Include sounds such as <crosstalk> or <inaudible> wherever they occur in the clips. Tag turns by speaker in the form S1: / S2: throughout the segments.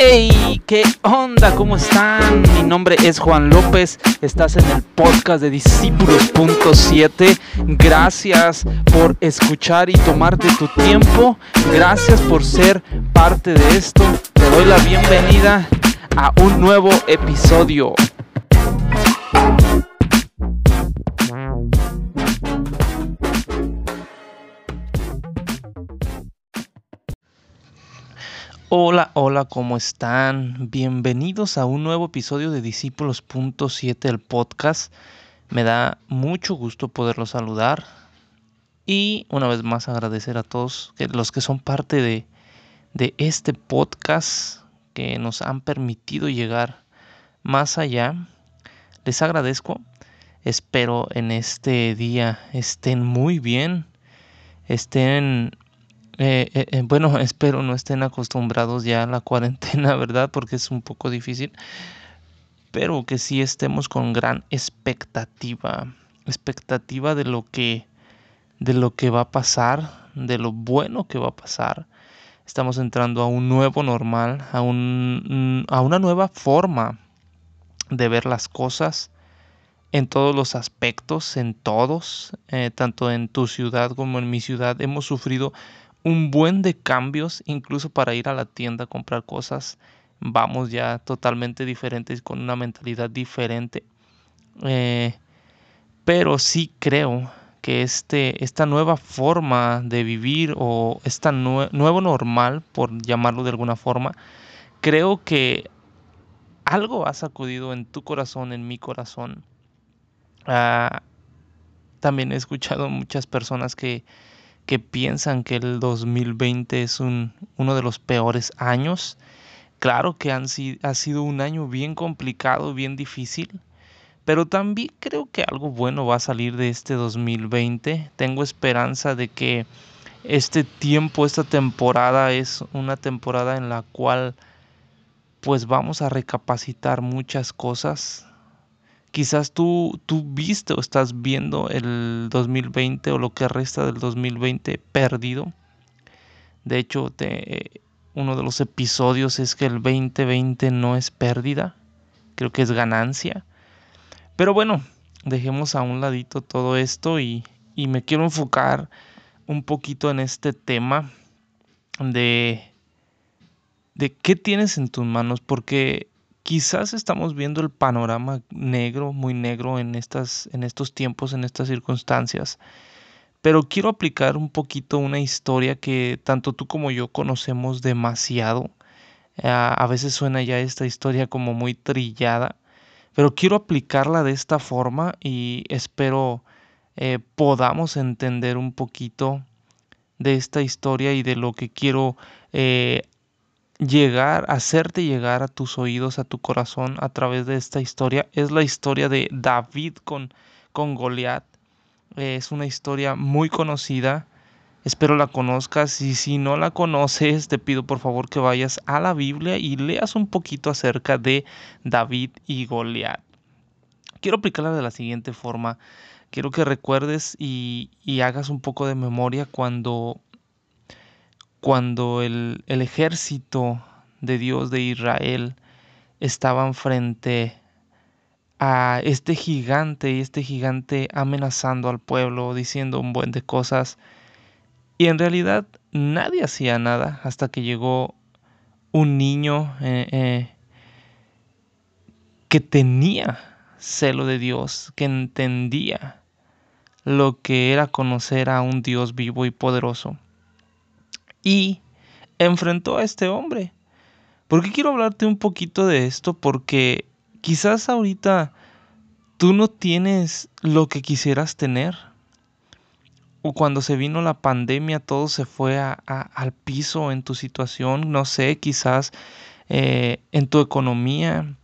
S1: Hey, ¿qué onda? ¿Cómo están? Mi nombre es Juan López. Estás en el podcast de Discípulos.7. Gracias por escuchar y tomarte tu tiempo. Gracias por ser parte de esto. Te doy la bienvenida a un nuevo episodio. Hola, hola, ¿cómo están? Bienvenidos a un nuevo episodio de Discípulos.7, el podcast. Me da mucho gusto poderlos saludar y una vez más agradecer a todos los que son parte de, de este podcast que nos han permitido llegar más allá. Les agradezco. Espero en este día estén muy bien, estén eh, eh, eh, bueno, <laughs> espero no estén acostumbrados ya a la cuarentena, <laughs> ¿verdad? Porque es un poco difícil. Pero que sí estemos con gran expectativa. Expectativa de lo que. de lo que va a pasar. De lo bueno que va a pasar. Estamos entrando a un nuevo normal. A, un, a una nueva forma de ver las cosas en todos los aspectos, en todos, tanto en tu ciudad como en mi ciudad, hemos sufrido un buen de cambios, incluso para ir a la tienda a comprar cosas, vamos ya totalmente diferentes, con una mentalidad diferente. Eh, pero sí creo que este, esta nueva forma de vivir o esta nuevo normal, por llamarlo de alguna forma, creo que algo ha sacudido en tu corazón, en mi corazón. Ah, también he escuchado muchas personas que que piensan que el 2020 es un, uno de los peores años. Claro que han, ha sido un año bien complicado, bien difícil, pero también creo que algo bueno va a salir de este 2020. Tengo esperanza de que este tiempo, esta temporada es una temporada en la cual pues vamos a recapacitar muchas cosas, Quizás tú, tú viste o estás viendo el 2020 o lo que resta del 2020 perdido. De hecho, te, uno de los episodios es que el 2020 no es pérdida, creo que es ganancia. Pero bueno, dejemos a un ladito todo esto y, y me quiero enfocar un poquito en este tema de, de qué tienes en tus manos, porque quizás estamos viendo el panorama negro, muy negro en, estas, en estos tiempos, en estas circunstancias. Pero quiero aplicar un poquito una historia que tanto tú como yo conocemos demasiado. a veces suena ya esta historia como muy trillada, pero quiero aplicarla de esta forma y espero eh, podamos entender un poquito de esta historia y de lo que quiero eh, llegar, hacerte llegar a tus oídos, a tu corazón a través de esta historia. Es la historia de David con, con Goliat. Es una historia muy conocida. Espero la conozcas y si no la conoces, te pido por favor que vayas a la Biblia y leas un poquito acerca de David y Goliat. Quiero aplicarla de la siguiente forma. Quiero que recuerdes y, y hagas un poco de memoria cuando cuando el, ejército de Dios de Israel estaban frente a este gigante y este gigante amenazando al pueblo, diciendo un buen de cosas. Y en realidad nadie hacía nada hasta que llegó un niño eh, eh, que tenía celo de Dios, que entendía lo que era conocer a un Dios vivo y poderoso y enfrentó a este hombre. ¿Por qué quiero hablarte un poquito de esto? Porque quizás ahorita tú no tienes lo que quisieras tener. O cuando se vino la pandemia todo se fue al piso en tu situación, no sé, quizás eh, en tu economía,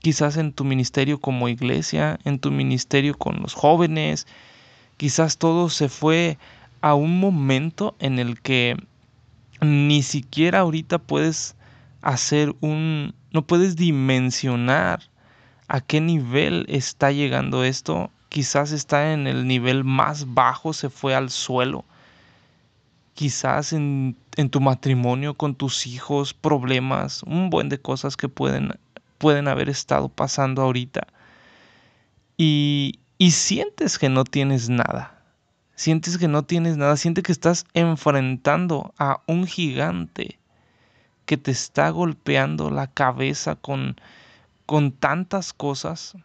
S1: quizás en tu ministerio como iglesia, en tu ministerio con los jóvenes, quizás todo se fue a un momento en el que ni siquiera ahorita puedes hacer un, no puedes dimensionar a qué nivel está llegando esto. Quizás está en el nivel más bajo, se fue al suelo. quizás en, en, tu matrimonio con tus hijos, problemas, un buen de cosas que pueden, pueden haber estado pasando ahorita. Y, y sientes que no tienes nada. Sientes que no tienes nada, sientes que estás enfrentando a un gigante que te está golpeando la cabeza con, con tantas cosas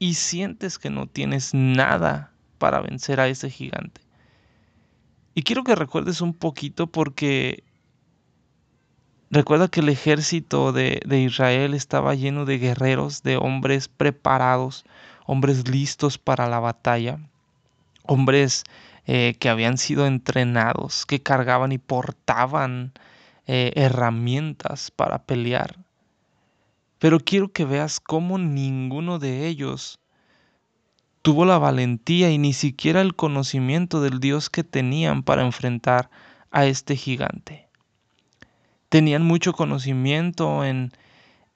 S1: y sientes que no tienes nada para vencer a ese gigante. Y quiero que recuerdes un poquito porque recuerda que el ejército de, de, Israel estaba lleno de guerreros, de hombres preparados, hombres listos para la batalla, hombres eh, que habían sido entrenados, que cargaban y portaban eh, herramientas para pelear. Pero quiero que veas cómo ninguno de ellos tuvo la valentía y ni siquiera el conocimiento del Dios que tenían para enfrentar a este gigante. Tenían mucho conocimiento en,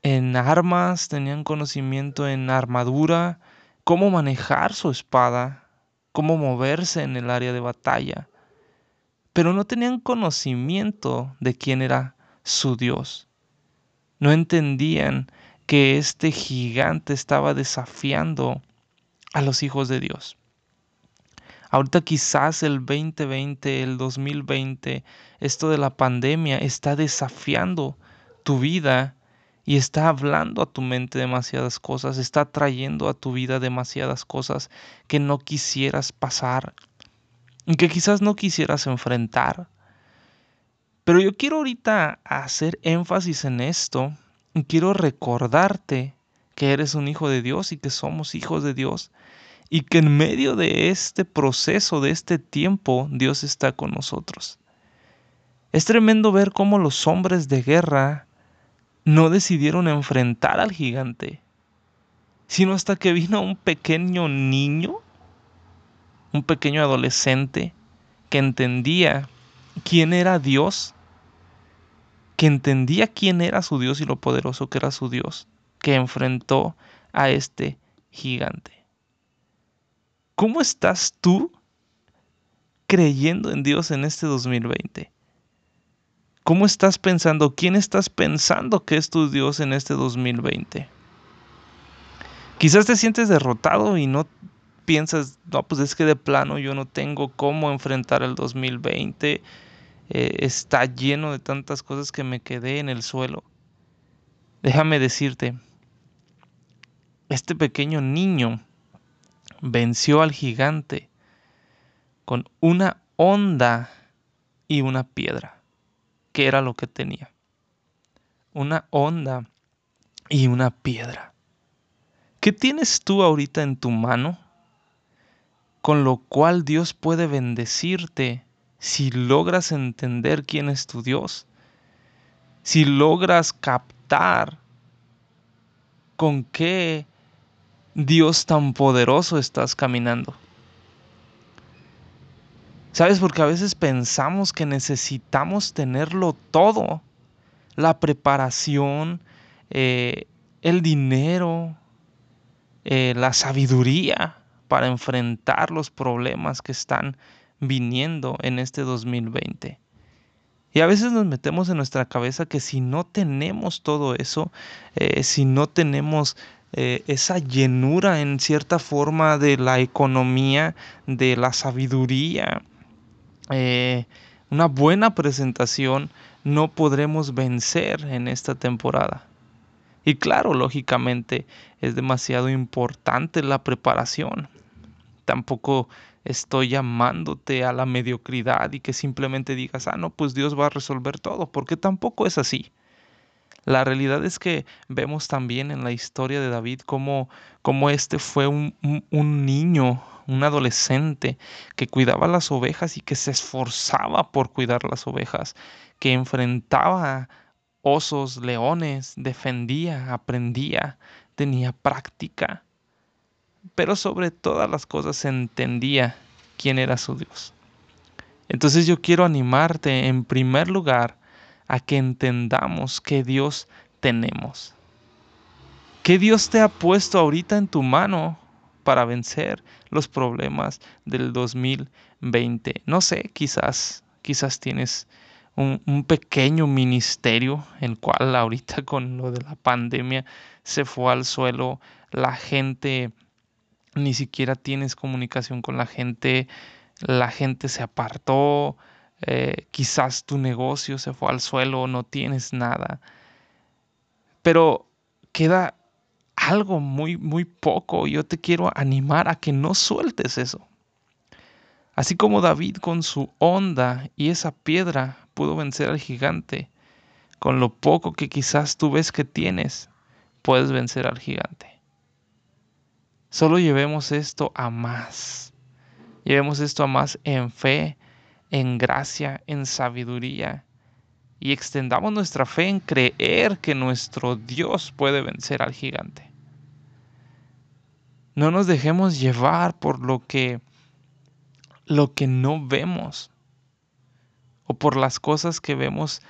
S1: en armas, tenían conocimiento en armadura, cómo manejar su espada, cómo moverse en el área de batalla, pero no tenían conocimiento de quién era su Dios. No entendían que este gigante estaba desafiando a los hijos de Dios. Ahorita quizás el 2020, el 2020, esto de la pandemia está desafiando tu vida y está hablando a tu mente demasiadas cosas, está trayendo a tu vida demasiadas cosas que no quisieras pasar y que quizás no quisieras enfrentar. Pero yo quiero ahorita hacer énfasis en esto y quiero recordarte que eres un hijo de Dios y que somos hijos de Dios y que en medio de este proceso, de este tiempo, Dios está con nosotros. Es tremendo ver cómo los hombres de guerra no decidieron enfrentar al gigante, sino hasta que vino un pequeño niño, un pequeño adolescente, que entendía quién era Dios, que entendía quién era su Dios y lo poderoso que era su Dios, que enfrentó a este gigante. ¿Cómo estás tú creyendo en Dios en este 2020? ¿Cómo estás pensando? ¿Quién estás pensando que es tu Dios en este 2020? Quizás te sientes derrotado y no piensas, no, pues es que de plano yo no tengo cómo enfrentar el 2020. Eh, está lleno de tantas cosas que me quedé en el suelo. Déjame decirte, este pequeño niño venció al gigante con una onda y una piedra que era lo que tenía. Una onda y una piedra. ¿Qué tienes tú ahorita en tu mano? Con lo cual Dios puede bendecirte si logras entender quién es tu Dios. Si logras captar con qué Dios tan poderoso estás caminando. ¿Sabes? Porque a veces pensamos que necesitamos tenerlo todo. La preparación, eh, el dinero, eh, la sabiduría para enfrentar los problemas que están viniendo en este 2020. Y a veces nos metemos en nuestra cabeza que si no tenemos todo eso, eh, si no tenemos esa llenura en cierta forma de la economía, de la sabiduría, eh, una buena presentación, no podremos vencer en esta temporada. Y claro, lógicamente es demasiado importante la preparación. Tampoco estoy llamándote a la mediocridad y que simplemente digas, ah, no, pues Dios va a resolver todo, porque tampoco es así. La realidad es que vemos también en la historia de David cómo, cómo este fue un, un, niño, un adolescente que cuidaba las ovejas y que se esforzaba por cuidar las ovejas, que enfrentaba osos, leones, defendía, aprendía, tenía práctica, pero sobre todas las cosas entendía quién era su Dios. Entonces yo quiero animarte en primer lugar a que entendamos que Dios tenemos. Que Dios te ha puesto ahorita en tu mano para vencer los problemas del 2020. No sé, quizás quizás tienes un, un, pequeño ministerio, el cual ahorita <laughs> con lo de la pandemia se fue al suelo, la gente, ni siquiera tienes comunicación con la gente, la gente se apartó, eh, quizás tu negocio se fue al suelo, no tienes nada. Pero queda algo muy, muy poco. Yo te quiero animar a que no sueltes eso. Así como David con su onda y esa piedra pudo vencer al gigante, con lo poco que quizás tú ves que tienes, puedes vencer al gigante. Solo llevemos esto a más. Llevemos esto a más en fe, en gracia, en sabiduría. Y extendamos nuestra fe en creer que nuestro Dios puede vencer al gigante. No nos dejemos llevar por lo que lo que no vemos o por las cosas que vemos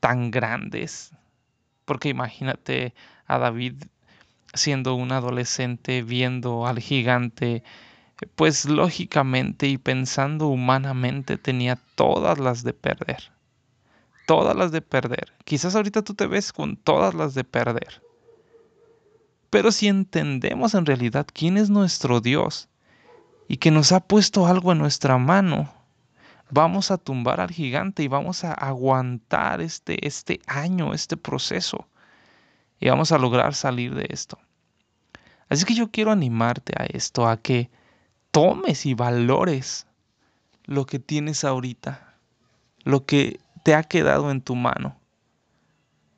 S1: tan grandes. Porque imagínate a David siendo un adolescente viendo al gigante pues lógicamente y pensando humanamente tenía todas las de perder. Todas las de perder. Quizás ahorita tú te ves con todas las de perder. Pero si entendemos en realidad quién es nuestro Dios y que nos ha puesto algo en nuestra mano, vamos a tumbar al gigante y vamos a aguantar este, este año, este proceso. Y vamos a lograr salir de esto. Así que yo quiero animarte a esto, a que tomes y valores lo que tienes ahorita, lo que te ha quedado en tu mano.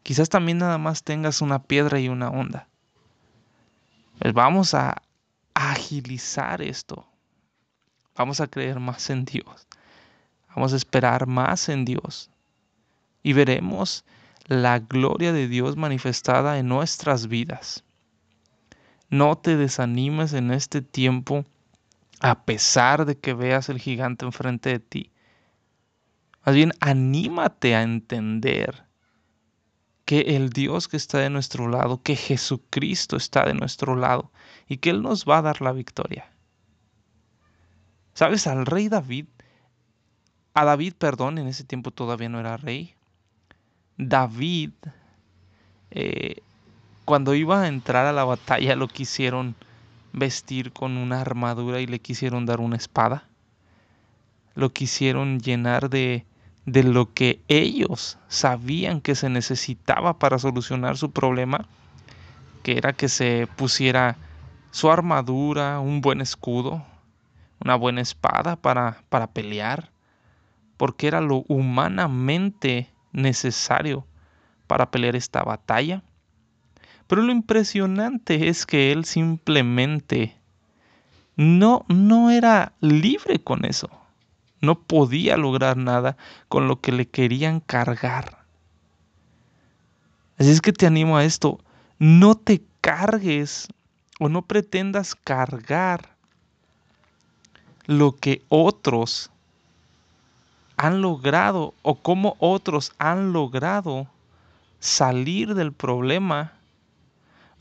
S1: Quizás también nada más tengas una piedra y una onda. Pues vamos a agilizar esto. Vamos a creer más en Dios. Vamos a esperar más en Dios. Y veremos la gloria de Dios manifestada en nuestras vidas. No te desanimes en este tiempo a pesar de que veas el gigante enfrente de ti. Más bien, anímate a entender que el Dios que está de nuestro lado, que Jesucristo está de nuestro lado y que Él nos va a dar la victoria. ¿Sabes? Al rey David, a David, perdón, en ese tiempo todavía no era rey. David, eh, cuando iba a entrar a la batalla, lo quisieron vestir con una armadura y le quisieron dar una espada. Lo quisieron llenar de, de lo que ellos sabían que se necesitaba para solucionar su problema, que era que se pusiera su armadura, un buen escudo, una buena espada para, para pelear, porque era lo humanamente necesario para pelear esta batalla. Pero lo impresionante es que él simplemente no, no era libre con eso. No podía lograr nada con lo que le querían cargar. Así es que te animo a esto. No te cargues o no pretendas cargar lo que otros han logrado o cómo otros han logrado salir del problema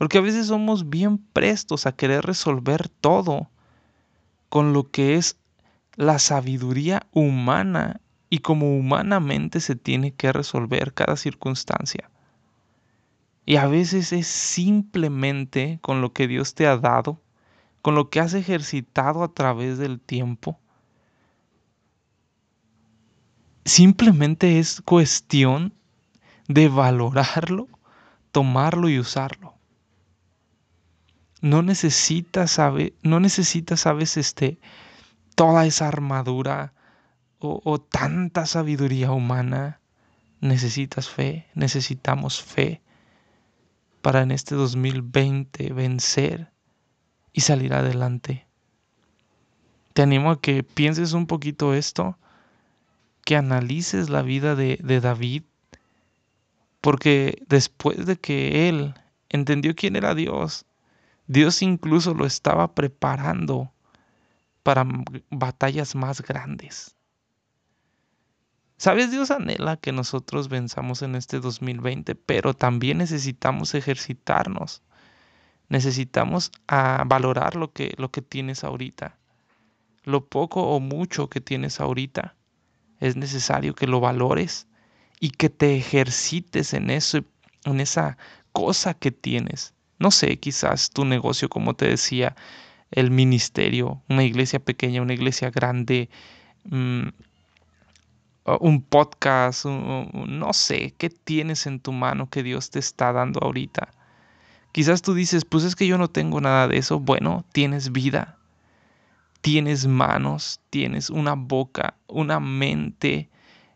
S1: porque a veces somos bien prestos a querer resolver todo con lo que es la sabiduría humana y como humanamente se tiene que resolver cada circunstancia. Y a veces es simplemente con lo que Dios te ha dado, con lo que has ejercitado a través del tiempo. Simplemente es cuestión de valorarlo, tomarlo y usarlo no necesitas, sabe, no necesitas, sabes, este, toda esa armadura o, o tanta sabiduría humana. Necesitas fe, necesitamos fe para en este 2020 vencer y salir adelante. Te animo a que pienses un poquito esto, que analices la vida de, de David, porque después de que él entendió quién era Dios, Dios incluso lo estaba preparando para batallas más grandes. Sabes, Dios anhela que nosotros venzamos en este 2020, pero también necesitamos ejercitarnos. Necesitamos ah, valorar lo que, lo que tienes ahorita. Lo poco o mucho que tienes ahorita. es necesario que lo valores y que te ejercites en eso, en esa cosa que tienes. No sé, quizás tu negocio, como te decía, el ministerio, una iglesia pequeña, una iglesia grande, mm, un podcast, no sé, ¿qué tienes en tu mano que Dios te está dando ahorita? Quizás tú dices, pues es que yo no tengo nada de eso. Bueno, tienes vida, tienes manos, tienes una boca, una mente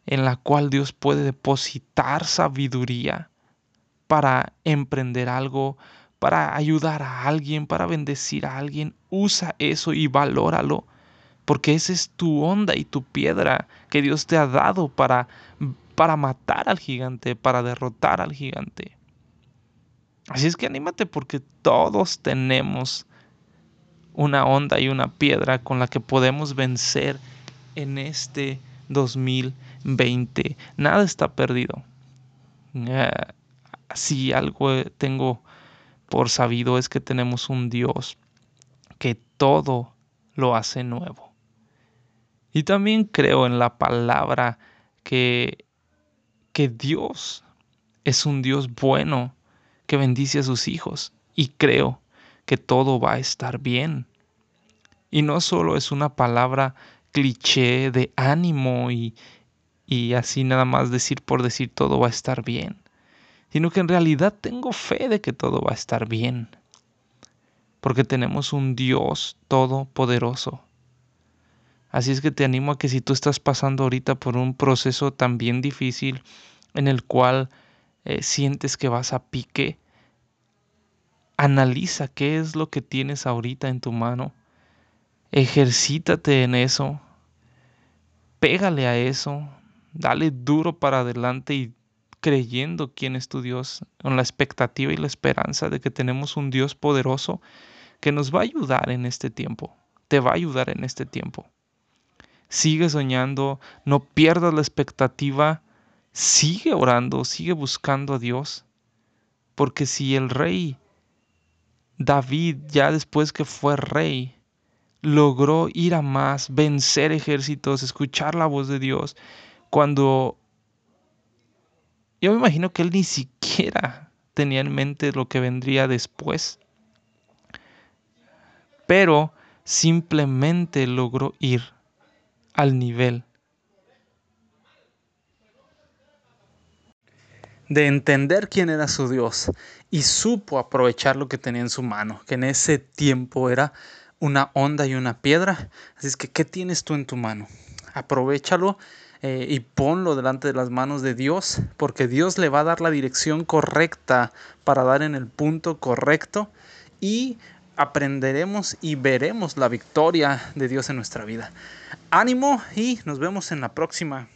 S1: en la cual Dios puede depositar sabiduría para emprender algo, para ayudar a alguien, para bendecir a alguien. Usa eso y valóralo, porque esa es tu onda y tu piedra que Dios te ha dado para, para matar al gigante, para derrotar al gigante. Así es que anímate porque todos tenemos una onda y una piedra con la que podemos vencer en este 2020. Nada está perdido. Eh, si algo tengo por sabido es que tenemos un Dios que todo lo hace nuevo. Y también creo en la palabra que, que Dios es un Dios bueno que bendice a sus hijos y creo que todo va a estar bien. Y no solo es una palabra cliché de ánimo y, y así nada más decir por decir todo va a estar bien, sino que en realidad tengo fe de que todo va a estar bien, porque tenemos un Dios todopoderoso. Así es que te animo a que si tú estás pasando ahorita por un proceso también difícil en el cual eh, sientes que vas a pique, analiza qué es lo que tienes ahorita en tu mano, ejercítate en eso, pégale a eso, dale duro para adelante y creyendo quién es tu Dios, con la expectativa y la esperanza de que tenemos un Dios poderoso que nos va a ayudar en este tiempo, te va a ayudar en este tiempo. Sigue soñando, no pierdas la expectativa sigue orando, sigue buscando a Dios. Porque si el rey David, ya después que fue rey, logró ir a más, vencer ejércitos, escuchar la voz de Dios, cuando yo me imagino que él ni siquiera tenía en mente lo que vendría después, pero simplemente logró ir al nivel de entender quién era su Dios y supo aprovechar lo que tenía en su mano, que en ese tiempo era una onda y una piedra. Así es que, ¿qué tienes tú en tu mano? Aprovechalo eh, y ponlo delante de las manos de Dios, porque Dios le va a dar la dirección correcta para dar en el punto correcto y aprenderemos y veremos la victoria de Dios en nuestra vida. Ánimo y nos vemos en la próxima.